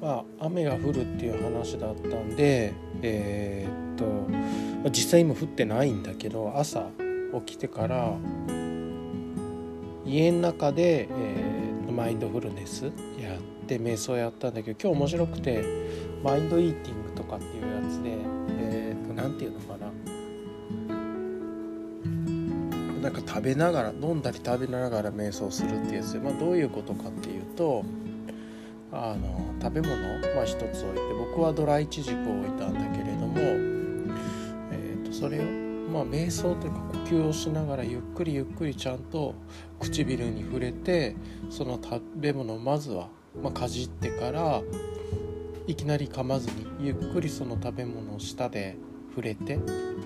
まあ、雨が降るっていう話だったんでえー、っと実際今降ってないんだけど朝起きてから家の中で、えー、マインドフルネスやって瞑想やったんだけど今日面白くてマインドイーティングとかっていうやつでえー、っと何て言うのかな。なんか食べながら飲んだり食べながら瞑想するっていうやつで、まあ、どういうことかっていうとあの食べ物、まあ、一つ置いて僕はドライチジクを置いたんだけれども、えー、とそれを、まあ、瞑想というか呼吸をしながらゆっくりゆっくりちゃんと唇に触れてその食べ物をまずは、まあ、かじってからいきなり噛まずにゆっくりその食べ物を舌で触れて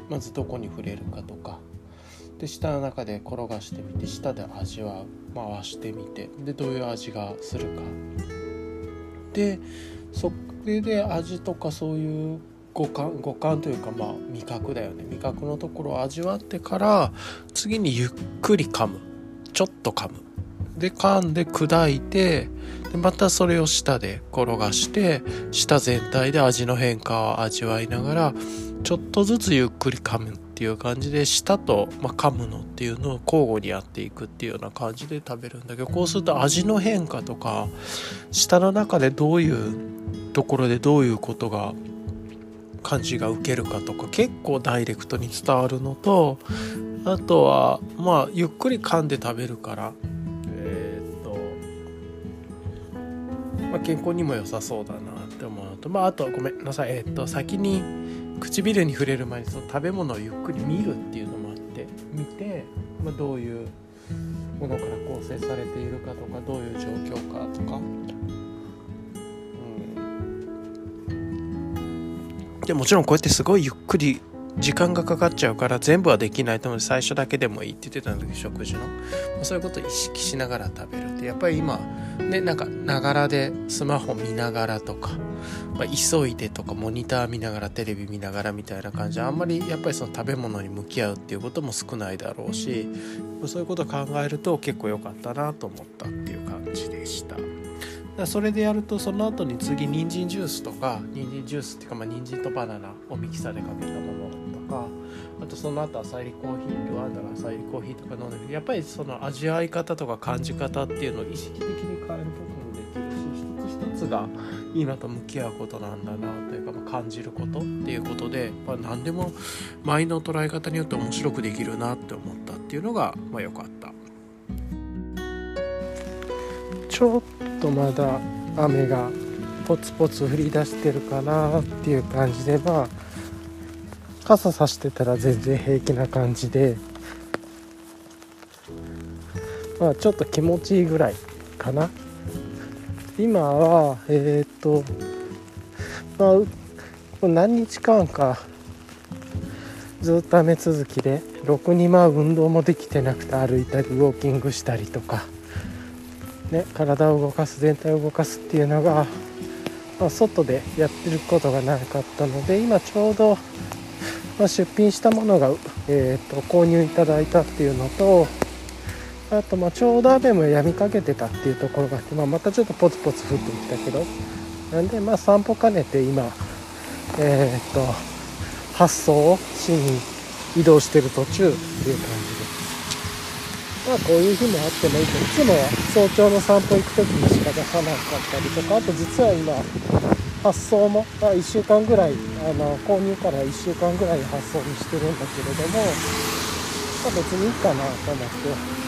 まずどこに触れるかとか。で舌の中で転がしてみて舌で味わう。回してみて。でどういう味がするか。でそれで味とかそういう五感五感というかまあ味覚だよね。味覚のところを味わってから次にゆっくり噛む。ちょっと噛む。で噛んで砕いてでまたそれを舌で転がして舌全体で味の変化を味わいながらちょっとずつゆっくり噛む。っていう感じで舌と、まあ、噛むのっていうのを交互にやっていくっていうような感じで食べるんだけどこうすると味の変化とか舌の中でどういうところでどういうことが感じが受けるかとか結構ダイレクトに伝わるのとあとはまあゆっくり噛んで食べるからえ、っと、まあ、健康にも良さそうだなって思うのとまああとごめんなさい。えー、っと先に唇に触れる前にその食べ物をゆっくり見るっていうのもあって見て、まあ、どういうものから構成されているかとかどういう状況かとか。でもちろんこうやってすごいゆっくり時間がかかっちゃうから全部はできない。と思う最初だけでもいいって言ってたんだけど食事の。そういうことを意識しながら食べるって。やっぱり今ねなんかながらでスマホ見ながらとか、まあ、急いでとかモニター見ながらテレビ見ながらみたいな感じであんまりやっぱりその食べ物に向き合うっていうことも少ないだろうしそういうことを考えると結構良かったなと思ったっていう感じでした。それでやるとその後に次人参ジュースとか人参ジュースっていうかまあ人参とバナナをミキサーでかけたものとかあとその後浅入りコーヒールワンダの浅入りコーヒーとか飲んでるやっぱりその味わい方とか感じ方っていうのを意識的に変えることもできるし一つ一つが今と向き合うことなんだなというか、まあ、感じることっていうことで、まあ、何でもマイの捉え方によって面白くできるなって思ったっていうのがまあ良かった。ちょっとまだ雨がポツポツ降り出してるかなっていう感じでまあ傘さしてたら全然平気な感じでまあちょっと気持ちいいぐらいかな。今はえっ、とまあ何日間かずっと雨続きでろくにまあ運動もできてなくて歩いたりウォーキングしたりとかね、体を動かす全体を動かすっていうのが、まあ、外でやってることがなかったので今ちょうど、まあ、出品したものが、えーと、購入いただいたっていうのとあとまあちょうど雨も止みかけてたっていうところがあって、まあ、またちょっとポツポツ降ってきたけどなんでまあ散歩兼ねて今え、ー、と発送をしに移動してる途中っていう感じです。まあこういう日もあってもいいけどいつもは早朝の散歩行く時にしか出さなかったりとかあと実は今発送も、まあ、1週間ぐらいあの購入から1週間ぐらい発送にしてるんだけれども、まあ、別にいいかなと思って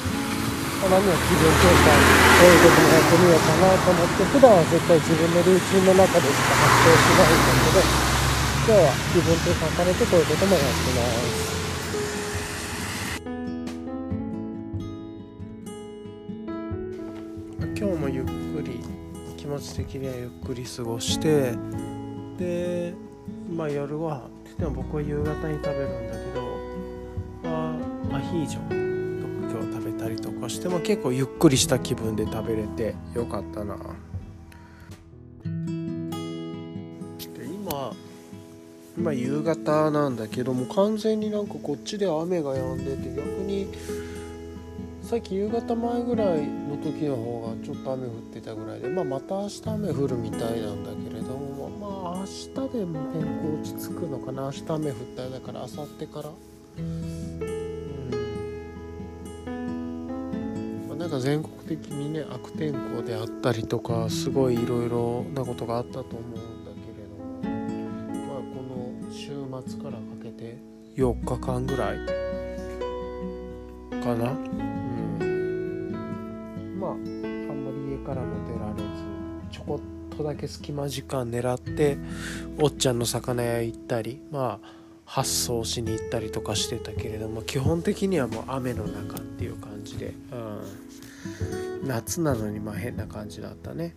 たまには気分転換こういうこともやってみようかなと思って普段は絶対自分のルーチンの中でしか発送しないんだけど今日は気分転換兼ねてこういうこともやってます。今日もゆっくりち的にはゆっくり過ごしてでまあ夜ご飯でも僕は夕方に食べるんだけど、まあ、アヒージョと今日食べたりとかしても結構ゆっくりした気分で食べれてよかったな。で今今夕方なんだけども完全になんかこっちで雨が止んでて逆にさっき夕方前ぐらいの時の方がちょっと雨降ってたぐらいで、まあ、また明日雨降るみたいなんだけれどもまあ、明日でも天候落ち着くのかな。明日雨降ったらだから明後日から。うん。まあなんか全国的にね悪天候であったりとかすごいいろいろなことがあったと思うんだけれどもまあこの週末からかけて4日間ぐらいかな。まああんまり家からも出られずちょこっとだけ隙間時間狙っておっちゃんの魚屋行ったりまあ発送しに行ったりとかしてたけれども基本的にはもう雨の中っていう感じで、うん、夏なのにまあ変な感じだったね。